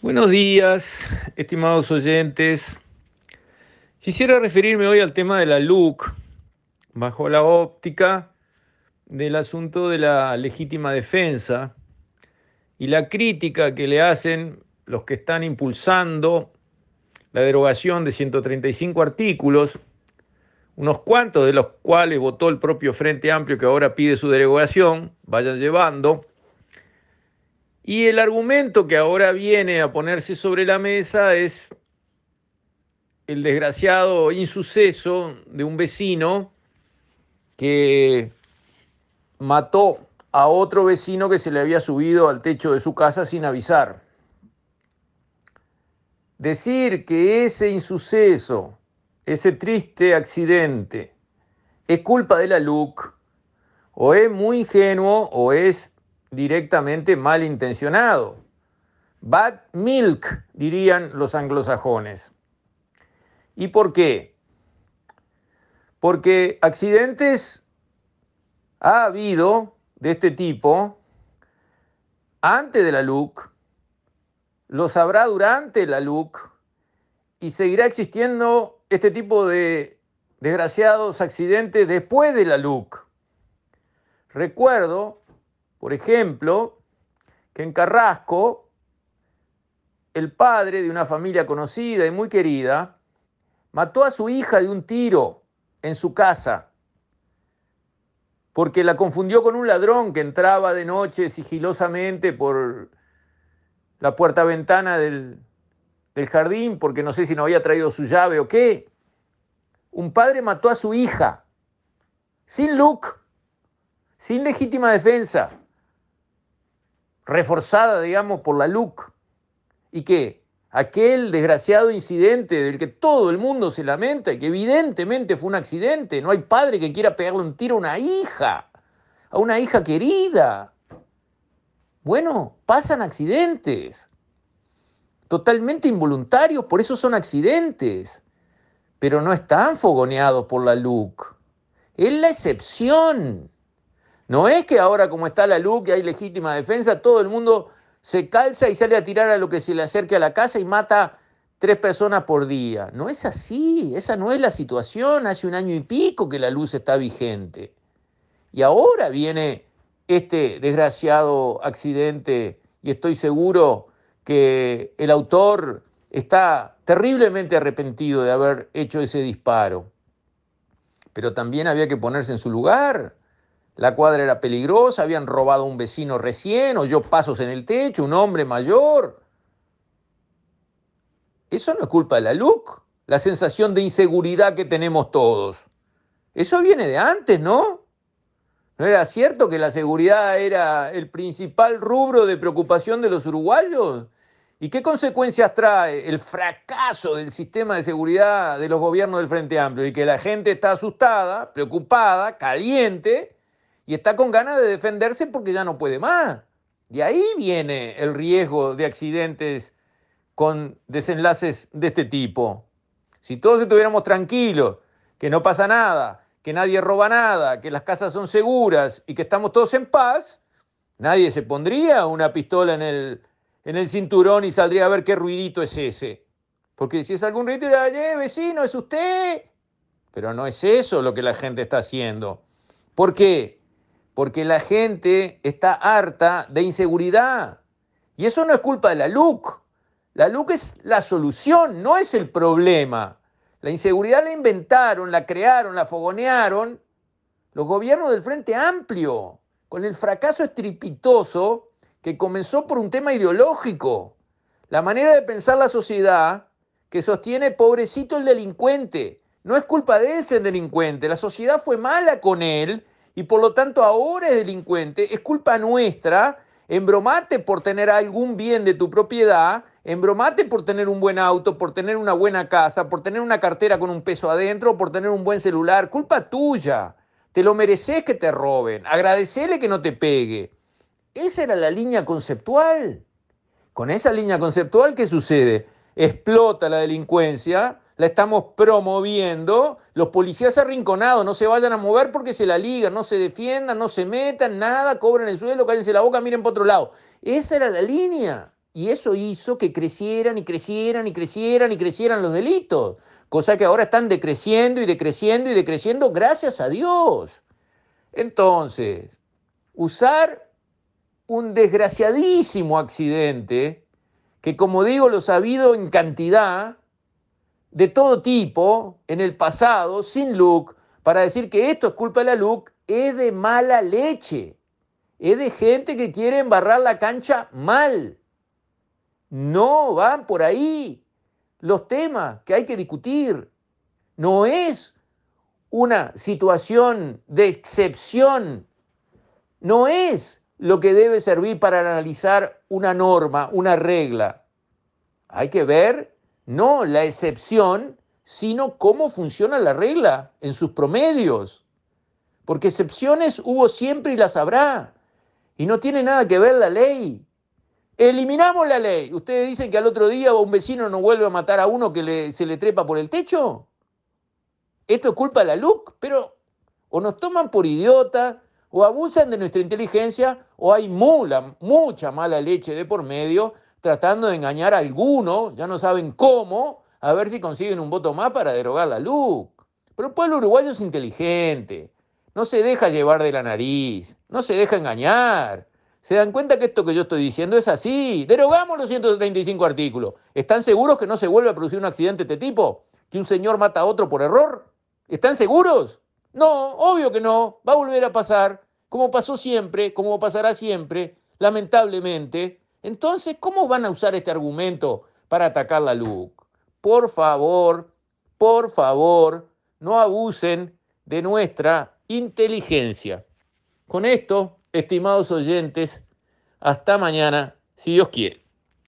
Buenos días, estimados oyentes. Quisiera referirme hoy al tema de la LUC, bajo la óptica del asunto de la legítima defensa y la crítica que le hacen los que están impulsando la derogación de 135 artículos, unos cuantos de los cuales votó el propio Frente Amplio que ahora pide su derogación, vayan llevando y el argumento que ahora viene a ponerse sobre la mesa es el desgraciado insuceso de un vecino que mató a otro vecino que se le había subido al techo de su casa sin avisar. Decir que ese insuceso, ese triste accidente, es culpa de la LUC, o es muy ingenuo o es directamente malintencionado. Bad milk, dirían los anglosajones. ¿Y por qué? Porque accidentes ha habido de este tipo antes de la LUC, los habrá durante la LUC y seguirá existiendo este tipo de desgraciados accidentes después de la LUC. Recuerdo por ejemplo, que en Carrasco, el padre de una familia conocida y muy querida mató a su hija de un tiro en su casa porque la confundió con un ladrón que entraba de noche sigilosamente por la puerta ventana del, del jardín porque no sé si no había traído su llave o qué. Un padre mató a su hija sin look, sin legítima defensa reforzada, digamos, por la LUC. ¿Y qué? Aquel desgraciado incidente del que todo el mundo se lamenta y que evidentemente fue un accidente. No hay padre que quiera pegarle un tiro a una hija, a una hija querida. Bueno, pasan accidentes, totalmente involuntarios, por eso son accidentes, pero no están fogoneados por la LUC. Es la excepción. No es que ahora como está la luz, que hay legítima defensa, todo el mundo se calza y sale a tirar a lo que se le acerque a la casa y mata tres personas por día. No es así, esa no es la situación. Hace un año y pico que la luz está vigente. Y ahora viene este desgraciado accidente y estoy seguro que el autor está terriblemente arrepentido de haber hecho ese disparo. Pero también había que ponerse en su lugar la cuadra era peligrosa, habían robado a un vecino recién, oyó pasos en el techo, un hombre mayor. Eso no es culpa de la LUC, la sensación de inseguridad que tenemos todos. Eso viene de antes, ¿no? ¿No era cierto que la seguridad era el principal rubro de preocupación de los uruguayos? ¿Y qué consecuencias trae el fracaso del sistema de seguridad de los gobiernos del Frente Amplio? Y que la gente está asustada, preocupada, caliente, y está con ganas de defenderse porque ya no puede más. De ahí viene el riesgo de accidentes con desenlaces de este tipo. Si todos estuviéramos tranquilos, que no pasa nada, que nadie roba nada, que las casas son seguras y que estamos todos en paz, nadie se pondría una pistola en el, en el cinturón y saldría a ver qué ruidito es ese. Porque si es algún ruidito, diría, eh, vecino, es usted. Pero no es eso lo que la gente está haciendo. ¿Por qué? Porque la gente está harta de inseguridad. Y eso no es culpa de la LUC. La LUC es la solución, no es el problema. La inseguridad la inventaron, la crearon, la fogonearon los gobiernos del Frente Amplio, con el fracaso estrepitoso que comenzó por un tema ideológico. La manera de pensar la sociedad que sostiene pobrecito el delincuente. No es culpa de ese delincuente, la sociedad fue mala con él y por lo tanto ahora es delincuente, es culpa nuestra, embromate por tener algún bien de tu propiedad, embromate por tener un buen auto, por tener una buena casa, por tener una cartera con un peso adentro, por tener un buen celular, culpa tuya. Te lo mereces que te roben, agradecele que no te pegue. Esa era la línea conceptual. Con esa línea conceptual, ¿qué sucede? Explota la delincuencia, la estamos promoviendo, los policías arrinconados no se vayan a mover porque se la ligan, no se defiendan, no se metan, nada, cobren el suelo, cállense la boca, miren por otro lado. Esa era la línea. Y eso hizo que crecieran y crecieran y crecieran y crecieran los delitos, cosa que ahora están decreciendo y decreciendo y decreciendo gracias a Dios. Entonces, usar un desgraciadísimo accidente, que como digo, los ha habido en cantidad, de todo tipo, en el pasado, sin look, para decir que esto es culpa de la look, es de mala leche. Es de gente que quiere embarrar la cancha mal. No van por ahí los temas que hay que discutir. No es una situación de excepción. No es lo que debe servir para analizar una norma, una regla. Hay que ver no la excepción, sino cómo funciona la regla en sus promedios. Porque excepciones hubo siempre y las habrá. Y no tiene nada que ver la ley. Eliminamos la ley. ¿Ustedes dicen que al otro día un vecino no vuelve a matar a uno que se le trepa por el techo? Esto es culpa de la LUC, pero o nos toman por idiotas, o abusan de nuestra inteligencia, o hay mula, mucha mala leche de por medio, tratando de engañar a alguno, ya no saben cómo, a ver si consiguen un voto más para derogar la LUC. Pero el pueblo uruguayo es inteligente, no se deja llevar de la nariz, no se deja engañar. ¿Se dan cuenta que esto que yo estoy diciendo es así? Derogamos los 135 artículos. ¿Están seguros que no se vuelve a producir un accidente de este tipo? ¿Que un señor mata a otro por error? ¿Están seguros? No, obvio que no. Va a volver a pasar, como pasó siempre, como pasará siempre, lamentablemente. Entonces, ¿cómo van a usar este argumento para atacar la LUC? Por favor, por favor, no abusen de nuestra inteligencia. Con esto Estimados oyentes, hasta mañana, si Dios quiere.